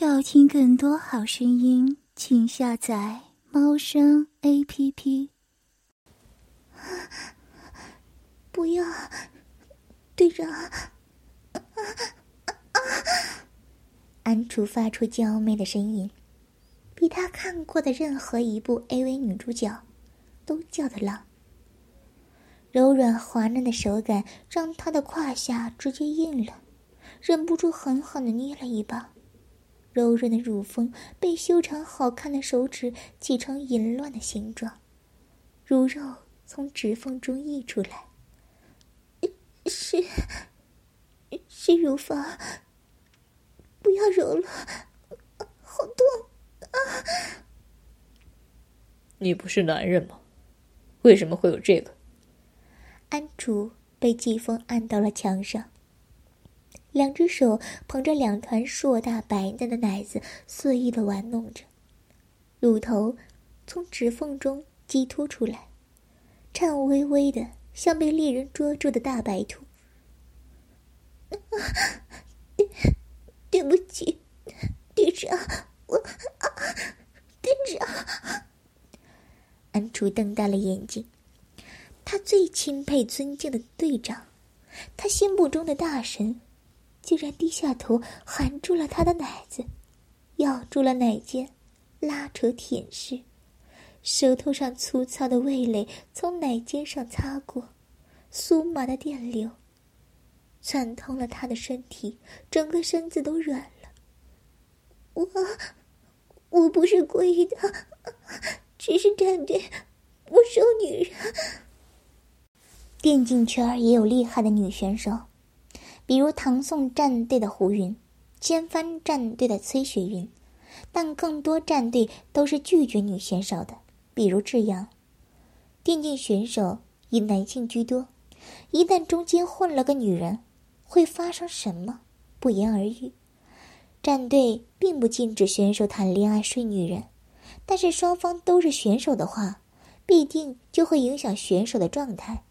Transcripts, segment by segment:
要听更多好声音，请下载猫声 A P P。不要，队长！安楚发出娇媚的声音，比他看过的任何一部 AV 女主角都叫得浪。柔软滑嫩的手感让他的胯下直接硬了，忍不住狠狠的捏了一把。柔润的乳峰被修长好看的手指挤成淫乱的形状，乳肉从指缝中溢出来。是，是乳房，不要揉了，好痛啊！你不是男人吗？为什么会有这个？安竹被季风按到了墙上。两只手捧着两团硕大白嫩的奶子，肆意的玩弄着，乳头从指缝中激突出来，颤巍巍的，像被猎人捉住的大白兔。对，不起，队长，我啊，队长。安楚瞪大了眼睛，他最钦佩、尊敬的队长，他心目中的大神。竟然低下头，含住了他的奶子，咬住了奶尖，拉扯舔舐，舌头上粗糙的味蕾从奶尖上擦过，酥麻的电流窜通了他的身体，整个身子都软了。我，我不是故意的，只是战队不收女人。电竞圈也有厉害的女选手。比如唐宋战队的胡云，千帆战队的崔雪云，但更多战队都是拒绝女选手的。比如智阳，电竞选手以男性居多，一旦中间混了个女人，会发生什么，不言而喻。战队并不禁止选手谈恋爱睡女人，但是双方都是选手的话，必定就会影响选手的状态。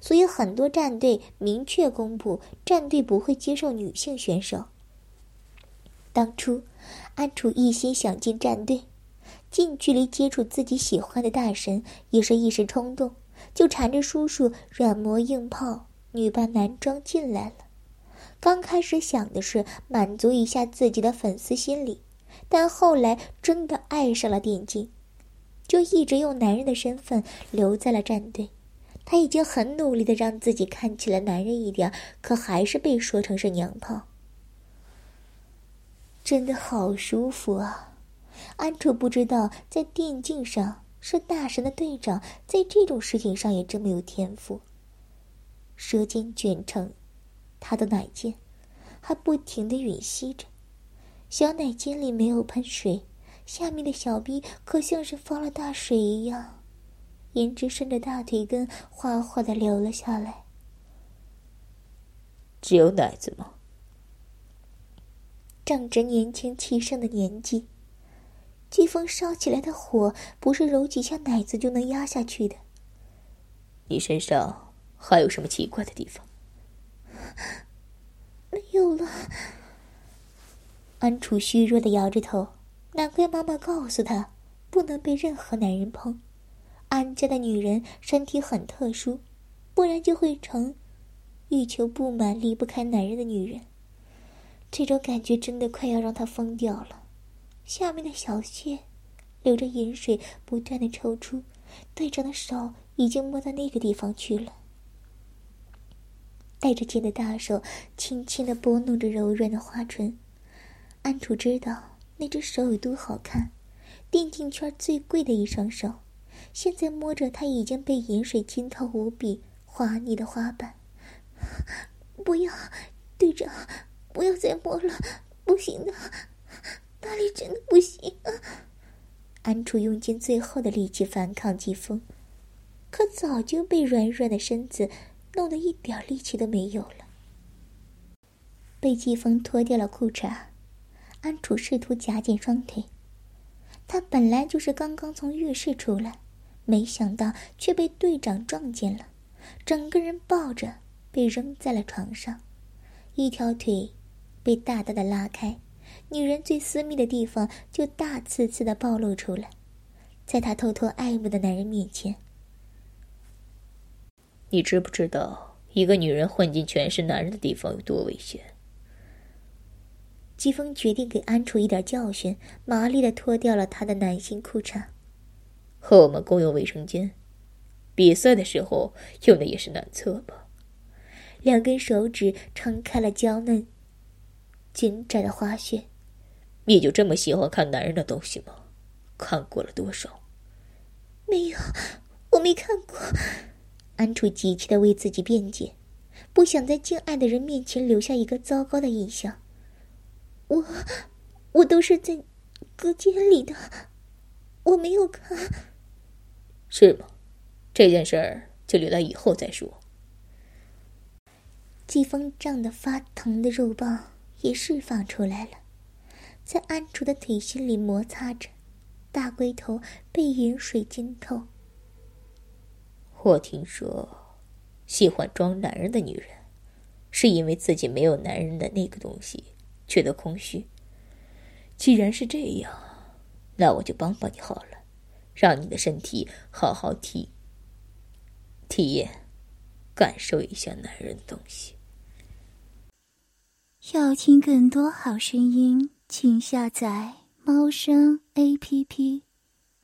所以，很多战队明确公布，战队不会接受女性选手。当初，安楚一心想进战队，近距离接触自己喜欢的大神，也是一时冲动，就缠着叔叔软磨硬泡，女扮男装进来了。刚开始想的是满足一下自己的粉丝心理，但后来真的爱上了电竞，就一直用男人的身份留在了战队。他已经很努力的让自己看起来男人一点，可还是被说成是娘炮。真的好舒服啊！安楚不知道在电竞上是大神的队长，在这种事情上也这么有天赋。舌尖卷成他的奶尖，还不停的吮吸着，小奶尖里没有喷水，下面的小逼可像是放了大水一样。胭脂顺着大腿根哗哗的流了下来。只有奶子吗？仗着年轻气盛的年纪，季风烧起来的火不是揉几下奶子就能压下去的。你身上还有什么奇怪的地方？没有了。安楚虚弱的摇着头，难怪妈妈告诉他不能被任何男人碰。安家的女人身体很特殊，不然就会成欲求不满、离不开男人的女人。这种感觉真的快要让她疯掉了。下面的小穴流着饮水，不断的抽出，队长的手已经摸到那个地方去了。带着剑的大手轻轻的拨弄着柔软的花唇。安楚知道那只手有多好看，电竞圈最贵的一双手。现在摸着他已经被盐水浸透无比滑腻的花瓣，不要，队长，不要再摸了，不行的，那里真的不行。啊安楚用尽最后的力气反抗季风，可早就被软软的身子弄得一点力气都没有了。被季风脱掉了裤衩，安楚试图夹紧双腿，他本来就是刚刚从浴室出来。没想到却被队长撞见了，整个人抱着被扔在了床上，一条腿被大大的拉开，女人最私密的地方就大刺刺的暴露出来，在他偷偷爱慕的男人面前。你知不知道，一个女人混进全是男人的地方有多危险？季风决定给安楚一点教训，麻利的脱掉了他的男性裤衩。和我们共用卫生间，比赛的时候用的也是男厕吧？两根手指撑开了娇嫩、紧窄的花穴。你就这么喜欢看男人的东西吗？看过了多少？没有，我没看过。安楚急切的为自己辩解，不想在敬爱的人面前留下一个糟糕的印象。我，我都是在隔间里的，我没有看。是吗？这件事儿就留到以后再说。季风胀得发疼的肉棒也释放出来了，在安楚的腿心里摩擦着，大龟头被饮水浸透。我听说，喜欢装男人的女人，是因为自己没有男人的那个东西，觉得空虚。既然是这样，那我就帮帮你好了，让你的身体好好体体验。感受一下男人东西。要听更多好声音，请下载猫声 A P P。